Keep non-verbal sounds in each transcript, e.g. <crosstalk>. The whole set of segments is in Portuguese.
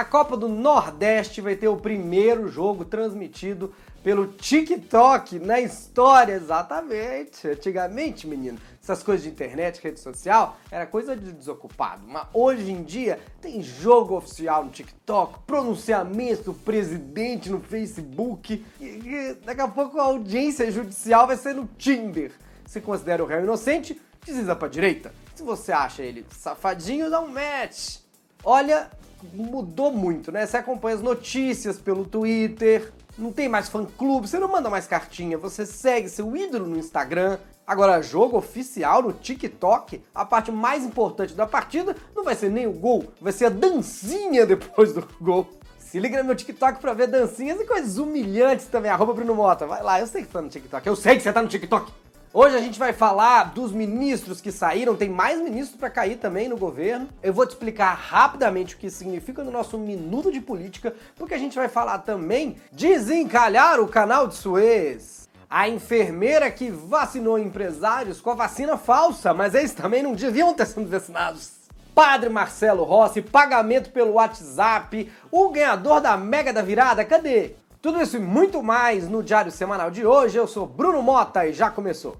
A Copa do Nordeste vai ter o primeiro jogo transmitido pelo TikTok na história, exatamente. Antigamente, menino, essas coisas de internet, rede social, era coisa de desocupado. Mas hoje em dia tem jogo oficial no TikTok, pronunciamento do presidente no Facebook e, e daqui a pouco a audiência judicial vai ser no Tinder. Se considera o réu inocente, desliza pra direita. Se você acha ele safadinho, dá um match. Olha, mudou muito, né? Você acompanha as notícias pelo Twitter, não tem mais fã-clube, você não manda mais cartinha, você segue seu ídolo no Instagram. Agora, jogo oficial no TikTok, a parte mais importante da partida não vai ser nem o gol, vai ser a dancinha depois do gol. Se liga no meu TikTok pra ver dancinhas e coisas humilhantes também. Arroba Bruno Mota. Vai lá, eu sei que tá no TikTok. Eu sei que você tá no TikTok. Hoje a gente vai falar dos ministros que saíram, tem mais ministros para cair também no governo. Eu vou te explicar rapidamente o que significa no nosso minuto de política, porque a gente vai falar também desencalhar o canal de Suez. A enfermeira que vacinou empresários com a vacina falsa, mas eles também não deviam ter sido vacinados. Padre Marcelo Rossi, pagamento pelo WhatsApp, o ganhador da Mega da Virada, cadê? Tudo isso e muito mais no Diário Semanal de hoje. Eu sou Bruno Mota e já começou.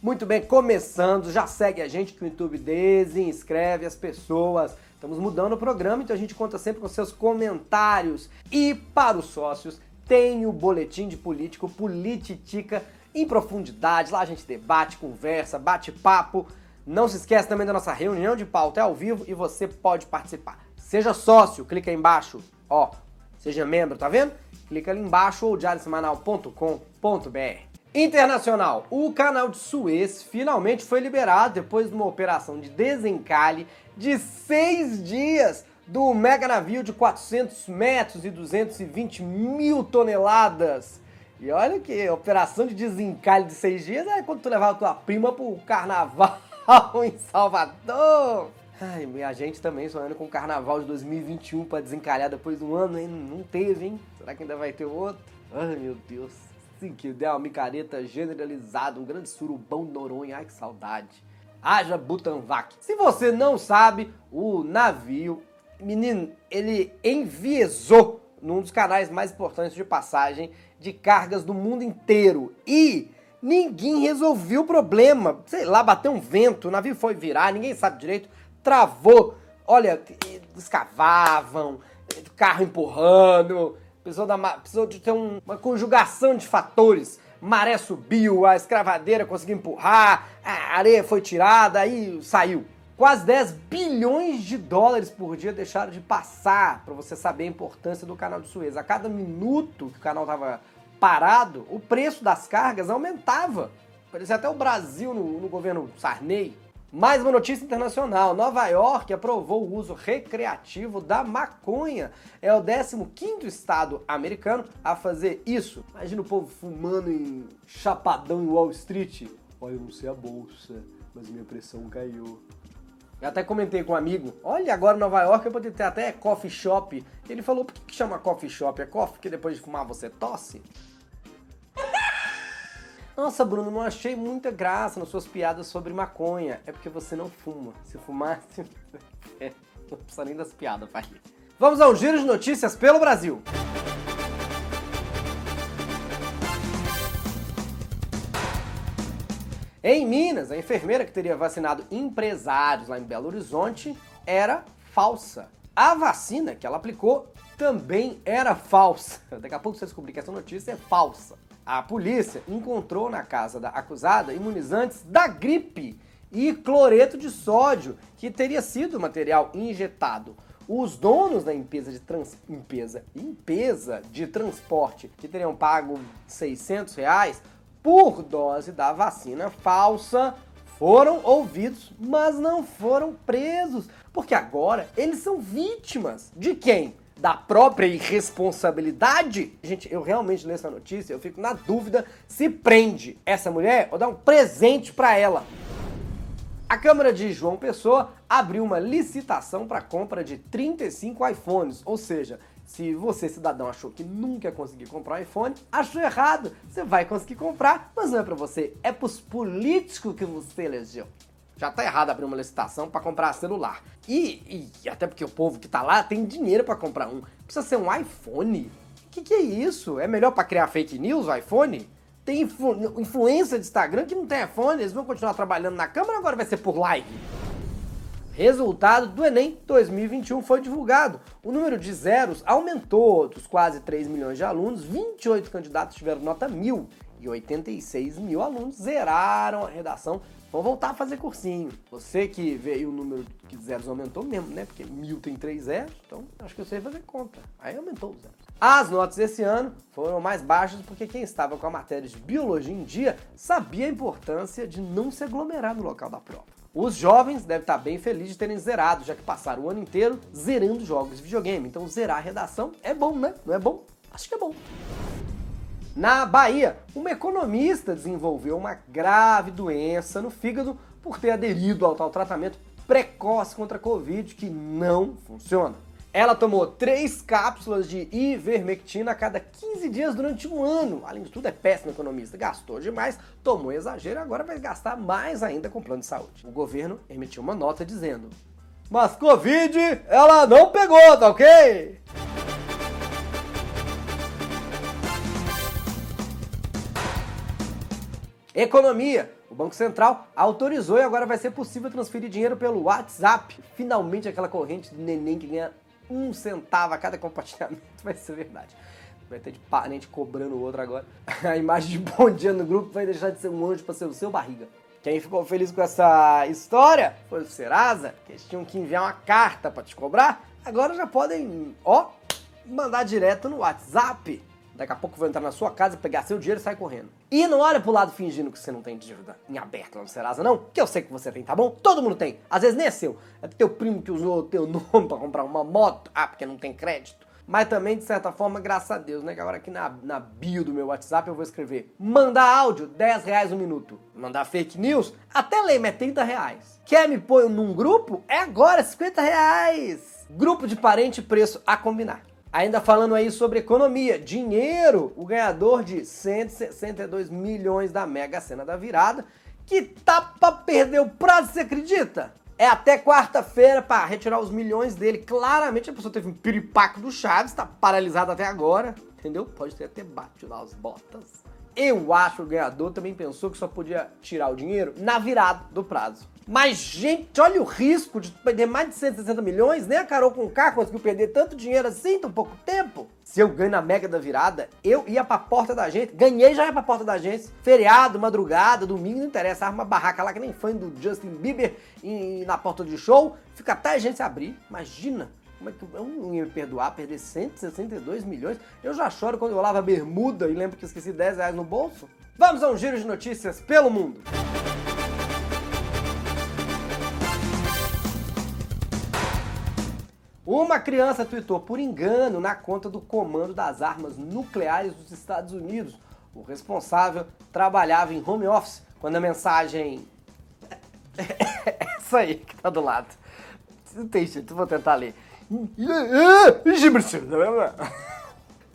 Muito bem, começando, já segue a gente que o YouTube desinscreve as pessoas. Estamos mudando o programa, então a gente conta sempre com seus comentários. E para os sócios, tem o boletim de político Polititica em profundidade. Lá a gente debate, conversa, bate papo. Não se esqueça também da nossa reunião de pauta é ao vivo e você pode participar. Seja sócio, clica aí embaixo, ó, seja membro, tá vendo? Clica ali embaixo ou diariosemanal.com.br. Internacional, o canal de Suez finalmente foi liberado depois de uma operação de desencalhe de seis dias do mega navio de 400 metros e 220 mil toneladas. E olha que operação de desencalhe de seis dias é quando tu levava tua prima pro carnaval <laughs> em Salvador. Ai, a gente também sonhando com o carnaval de 2021 para desencalhar depois de um ano, hein? Não teve, hein? Será que ainda vai ter outro? Ai, meu Deus. Sim, que uma micareta generalizada, um grande surubão Noronha. Ai, que saudade. Haja Butanvac. Se você não sabe, o navio, menino, ele enviesou num dos canais mais importantes de passagem de cargas do mundo inteiro. E ninguém resolveu o problema. Sei lá, bateu um vento, o navio foi virar, ninguém sabe direito travou. Olha, escavavam, carro empurrando, precisou, da, precisou de ter um, uma conjugação de fatores. Maré subiu, a escravadeira conseguiu empurrar, a areia foi tirada, aí saiu. Quase 10 bilhões de dólares por dia deixaram de passar, para você saber a importância do canal de Suez. A cada minuto que o canal estava parado, o preço das cargas aumentava. Parecia até o Brasil no, no governo Sarney. Mais uma notícia internacional. Nova York aprovou o uso recreativo da maconha. É o 15º estado americano a fazer isso. Imagina o povo fumando em chapadão em Wall Street. Olha, eu não sei a bolsa, mas minha pressão caiu. Eu até comentei com um amigo, olha, agora em Nova York eu poderia ter até coffee shop. Ele falou, por que, que chama coffee shop? É coffee que depois de fumar você tosse? Nossa, Bruno, não achei muita graça nas suas piadas sobre maconha. É porque você não fuma. Se fumasse. <laughs> é, não precisa nem das piadas, pai. Vamos ao giro de notícias pelo Brasil. Em Minas, a enfermeira que teria vacinado empresários lá em Belo Horizonte era falsa. A vacina que ela aplicou também era falsa. Daqui a pouco você descobrir que essa notícia é falsa. A polícia encontrou na casa da acusada imunizantes da gripe e cloreto de sódio, que teria sido material injetado. Os donos da empresa de, trans, empresa, empresa de transporte que teriam pago 600 reais por dose da vacina falsa foram ouvidos, mas não foram presos, porque agora eles são vítimas de quem? Da própria irresponsabilidade, gente, eu realmente leio essa notícia, eu fico na dúvida se prende essa mulher ou dá um presente para ela. A Câmara de João Pessoa abriu uma licitação para compra de 35 iPhones, ou seja, se você, cidadão, achou que nunca ia conseguir comprar um iPhone, achou errado. Você vai conseguir comprar, mas não é para você, é para os políticos que você elegeu. Já tá errado abrir uma licitação para comprar celular. E, e, até porque o povo que tá lá tem dinheiro para comprar um. Precisa ser um iPhone. O que, que é isso? É melhor para criar fake news o iPhone? Tem influ influência de Instagram que não tem iPhone, eles vão continuar trabalhando na câmera agora vai ser por live. Resultado do Enem 2021 foi divulgado. O número de zeros aumentou dos quase 3 milhões de alunos, 28 candidatos tiveram nota 1000 e 86 mil alunos zeraram a redação. Vão voltar a fazer cursinho. Você que veio o número de zeros aumentou mesmo, né? Porque mil tem três zeros, então acho que eu sei fazer conta. Aí aumentou os zeros. As notas desse ano foram mais baixas porque quem estava com a matéria de biologia em dia sabia a importância de não se aglomerar no local da prova. Os jovens devem estar bem felizes de terem zerado, já que passaram o ano inteiro zerando jogos de videogame. Então zerar a redação é bom, né? Não é bom? Acho que é bom. Na Bahia, uma economista desenvolveu uma grave doença no fígado por ter aderido ao tal tratamento precoce contra a Covid que não funciona. Ela tomou três cápsulas de ivermectina a cada 15 dias durante um ano. Além de tudo, é péssima economista. Gastou demais, tomou exagero e agora vai gastar mais ainda com plano de saúde. O governo emitiu uma nota dizendo: Mas Covid ela não pegou, tá ok? Economia. O Banco Central autorizou e agora vai ser possível transferir dinheiro pelo WhatsApp. Finalmente aquela corrente de neném que ganha um centavo a cada compartilhamento <laughs> vai ser verdade. Vai ter de parente cobrando o outro agora. <laughs> A imagem de bom dia no grupo vai deixar de ser um anjo para ser o seu barriga. Quem ficou feliz com essa história foi o Serasa, que eles tinham que enviar uma carta para te cobrar. Agora já podem, ó, mandar direto no WhatsApp. Daqui a pouco vou entrar na sua casa, pegar seu dinheiro e sair correndo. E não olha pro lado fingindo que você não tem dívida em aberto lá no Serasa, não, que eu sei que você tem, tá bom? Todo mundo tem. Às vezes nem é seu. É teu primo que usou o teu <laughs> nome pra comprar uma moto. Ah, porque não tem crédito. Mas também, de certa forma, graças a Deus, né? Que agora aqui na, na bio do meu WhatsApp eu vou escrever mandar áudio, 10 reais um minuto. Mandar fake news, até lema é 30 reais. Quer me pôr num grupo? É agora, 50 reais. Grupo de parente, preço a combinar. Ainda falando aí sobre economia, dinheiro, o ganhador de 162 milhões da Mega Sena da virada, que tá pra perder o prazo, você acredita? É até quarta-feira para retirar os milhões dele. Claramente a pessoa teve um piripaco do Chaves, tá paralisado até agora, entendeu? Pode ter até batido lá as botas. Eu acho que o ganhador também pensou que só podia tirar o dinheiro na virada do prazo. Mas, gente, olha o risco de perder mais de 160 milhões. Nem a Carol com K conseguiu perder tanto dinheiro assim em tão pouco tempo. Se eu ganho na mega da virada, eu ia pra porta da gente. Ganhei já ia pra porta da gente. Feriado, madrugada, domingo, não interessa. Arma uma barraca lá que nem fã do Justin Bieber e, na porta de show. Fica até a gente abrir. Imagina como é que eu não ia me perdoar perder 162 milhões? Eu já choro quando eu lavo a bermuda e lembro que esqueci 10 reais no bolso. Vamos a um giro de notícias pelo mundo. Uma criança tweetou por engano na conta do Comando das Armas Nucleares dos Estados Unidos. O responsável trabalhava em home office quando a mensagem. <laughs> Essa aí que tá do lado. Não tem jeito, vou tentar ler.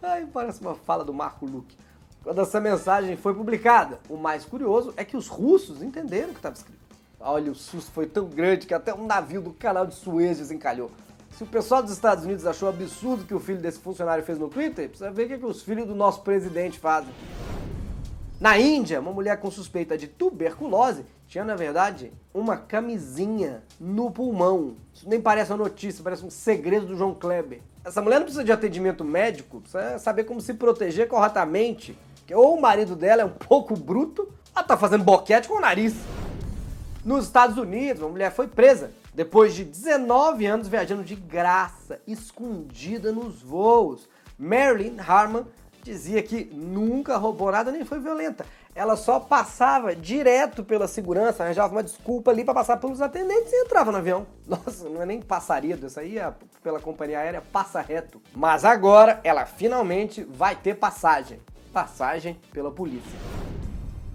Ai, parece uma fala do Marco Luque. Quando essa mensagem foi publicada, o mais curioso é que os russos entenderam o que estava escrito. Olha, o susto foi tão grande que até um navio do canal de Suez desencalhou. Se o pessoal dos Estados Unidos achou absurdo o que o filho desse funcionário fez no Twitter, precisa ver o que, que os filhos do nosso presidente fazem. Na Índia, uma mulher com suspeita de tuberculose tinha, na verdade, uma camisinha no pulmão. Isso nem parece uma notícia, parece um segredo do João Kleber. Essa mulher não precisa de atendimento médico, precisa saber como se proteger corretamente. Ou o marido dela é um pouco bruto, ela tá fazendo boquete com o nariz. Nos Estados Unidos, uma mulher foi presa depois de 19 anos viajando de graça, escondida nos voos. Marilyn Harman dizia que nunca roubou nada nem foi violenta. Ela só passava direto pela segurança, arranjava uma desculpa ali para passar pelos atendentes e entrava no avião. <laughs> Nossa, não é nem passaria, isso aí é pela companhia aérea passa reto. Mas agora ela finalmente vai ter passagem. Passagem pela polícia.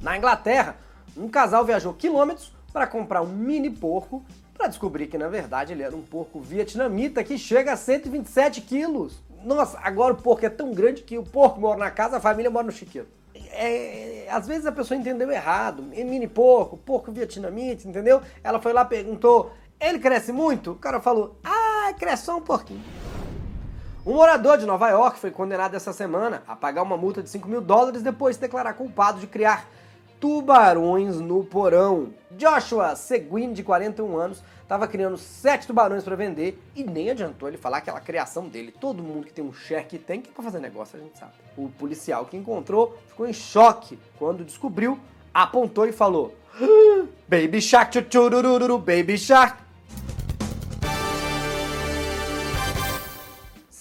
Na Inglaterra, um casal viajou quilômetros para comprar um mini porco para descobrir que na verdade ele era um porco vietnamita que chega a 127 quilos. Nossa, agora o porco é tão grande que o porco mora na casa, a família mora no chiqueiro. É, às vezes a pessoa entendeu errado. Mini porco, porco vietnamita, entendeu? Ela foi lá perguntou: ele cresce muito? O cara falou: ah, cresce só um pouquinho. Um morador de Nova York foi condenado essa semana a pagar uma multa de 5 mil dólares depois de declarar culpado de criar tubarões no porão. Joshua Seguin, de 41 anos, estava criando sete tubarões para vender e nem adiantou ele falar aquela criação dele. Todo mundo que tem um share que tem, que para fazer negócio, a gente sabe. O policial que encontrou ficou em choque quando descobriu, apontou e falou: ah, Baby Shark, Baby Shark.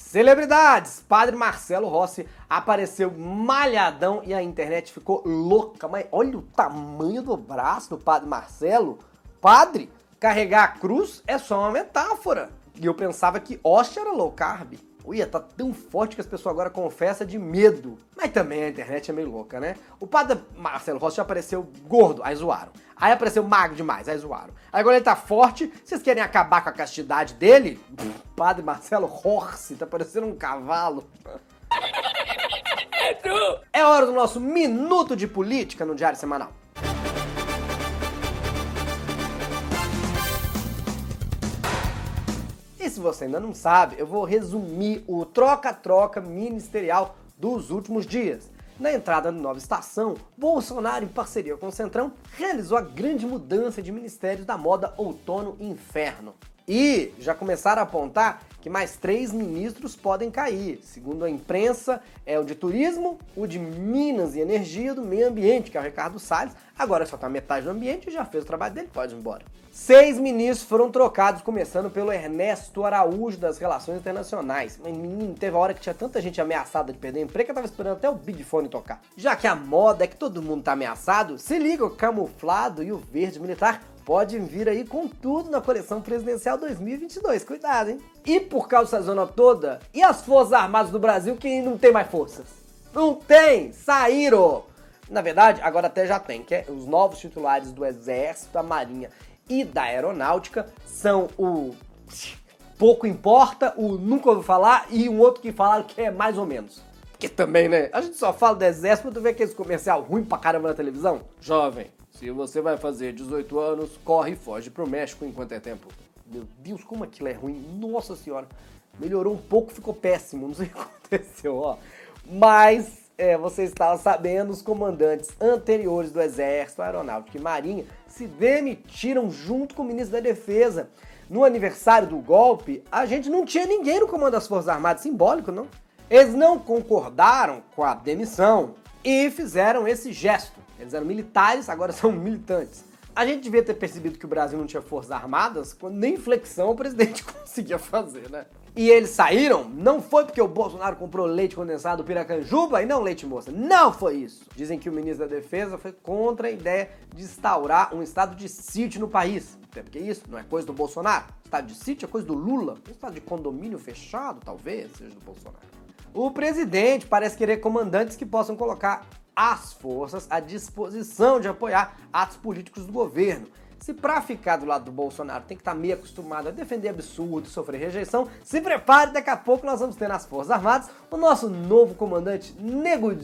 Celebridades! Padre Marcelo Rossi apareceu malhadão e a internet ficou louca. Mas olha o tamanho do braço do Padre Marcelo. Padre, carregar a cruz é só uma metáfora. E eu pensava que hóstia era low carb. Uia, tá tão forte que as pessoas agora confessam de medo. Mas também a internet é meio louca, né? O padre Marcelo Rossi já apareceu gordo, aí zoaram. Aí apareceu magro demais, aí zoaram. Agora ele tá forte, vocês querem acabar com a castidade dele? Padre Marcelo Rossi, tá parecendo um cavalo. É hora do nosso minuto de política no Diário Semanal. E se você ainda não sabe, eu vou resumir o troca-troca ministerial dos últimos dias. Na entrada da nova estação, Bolsonaro, em parceria com o Centrão, realizou a grande mudança de ministérios da moda outono e já começaram a apontar que mais três ministros podem cair. Segundo a imprensa, é o de turismo, o de Minas e Energia, do meio ambiente, que é o Ricardo Salles. Agora só tá metade do ambiente e já fez o trabalho dele, pode ir embora. Seis ministros foram trocados, começando pelo Ernesto Araújo das Relações Internacionais. Mas menino, teve a hora que tinha tanta gente ameaçada de perder emprego que eu tava esperando até o Big Fone tocar. Já que a moda é que todo mundo tá ameaçado, se liga o camuflado e o verde militar pode vir aí com tudo na coleção presidencial 2022. Cuidado, hein? E por causa dessa zona toda, e as Forças Armadas do Brasil que não tem mais forças? Não tem! Saíram! Na verdade, agora até já tem, que é os novos titulares do Exército, da Marinha e da Aeronáutica são o pouco importa, o nunca ouviu falar e um outro que falaram que é mais ou menos. Que também, né? A gente só fala do exército, tu vê aqueles comercial ruim pra caramba na televisão? Jovem, se você vai fazer 18 anos, corre e foge pro México enquanto é tempo. Meu Deus, como aquilo é ruim. Nossa senhora. Melhorou um pouco, ficou péssimo. Não sei o que <laughs> aconteceu, ó. Mas é, você estava sabendo, os comandantes anteriores do Exército, Aeronáutica e Marinha se demitiram junto com o ministro da Defesa. No aniversário do golpe, a gente não tinha ninguém no comando das Forças Armadas, simbólico, não? Eles não concordaram com a demissão e fizeram esse gesto. Eles eram militares, agora <laughs> são militantes. A gente devia ter percebido que o Brasil não tinha forças armadas quando nem flexão o presidente <laughs> conseguia fazer, né? E eles saíram, não foi porque o Bolsonaro comprou leite condensado Piracanjuba e não leite moça. Não foi isso. Dizem que o ministro da Defesa foi contra a ideia de instaurar um estado de sítio no país. Até porque isso não é coisa do Bolsonaro. Estado de sítio é coisa do Lula. Um estado de condomínio fechado, talvez, seja do Bolsonaro. O presidente parece querer comandantes que possam colocar as forças à disposição de apoiar atos políticos do governo. Se para ficar do lado do Bolsonaro tem que estar tá meio acostumado a defender absurdos, sofrer rejeição, se prepare, daqui a pouco nós vamos ter nas Forças Armadas o nosso novo comandante Nego.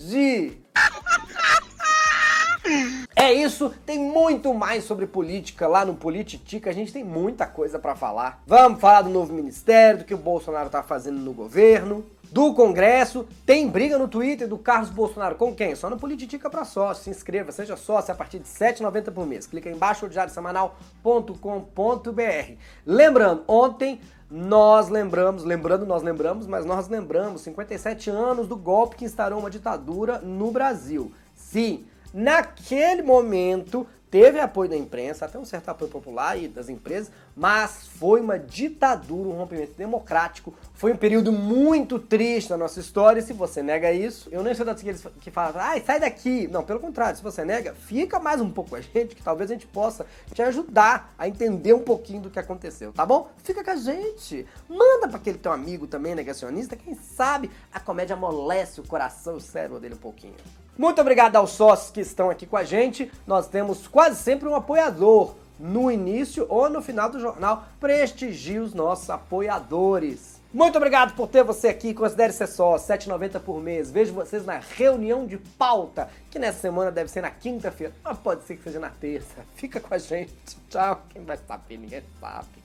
É isso, tem muito mais sobre política lá no Polititica, a gente tem muita coisa para falar. Vamos falar do novo ministério, do que o Bolsonaro tá fazendo no governo do Congresso. Tem briga no Twitter do Carlos Bolsonaro com quem? Só no Polititica para sócio. Se inscreva, seja sócio a partir de R$ 7,90 por mês. Clica aí embaixo, diariosemanal.com.br. Lembrando, ontem nós lembramos, lembrando, nós lembramos, mas nós lembramos 57 anos do golpe que instaurou uma ditadura no Brasil. Sim, naquele momento teve apoio da imprensa, até um certo apoio popular e das empresas, mas foi uma ditadura, um rompimento democrático. Foi um período muito triste na nossa história. E se você nega isso, eu nem sou daqueles que falam, ai, sai daqui. Não, pelo contrário, se você nega, fica mais um pouco com a gente, que talvez a gente possa te ajudar a entender um pouquinho do que aconteceu, tá bom? Fica com a gente. Manda para aquele teu amigo também negacionista, quem sabe a comédia amolece o coração e o cérebro dele um pouquinho. Muito obrigado aos sócios que estão aqui com a gente. Nós temos quase sempre um apoiador no início ou no final do jornal. Prestigie os nossos apoiadores. Muito obrigado por ter você aqui. Considere ser só, R$ 7,90 por mês. Vejo vocês na reunião de pauta, que nessa semana deve ser na quinta-feira, pode ser que seja na terça. Fica com a gente. Tchau. Quem vai saber? Ninguém sabe.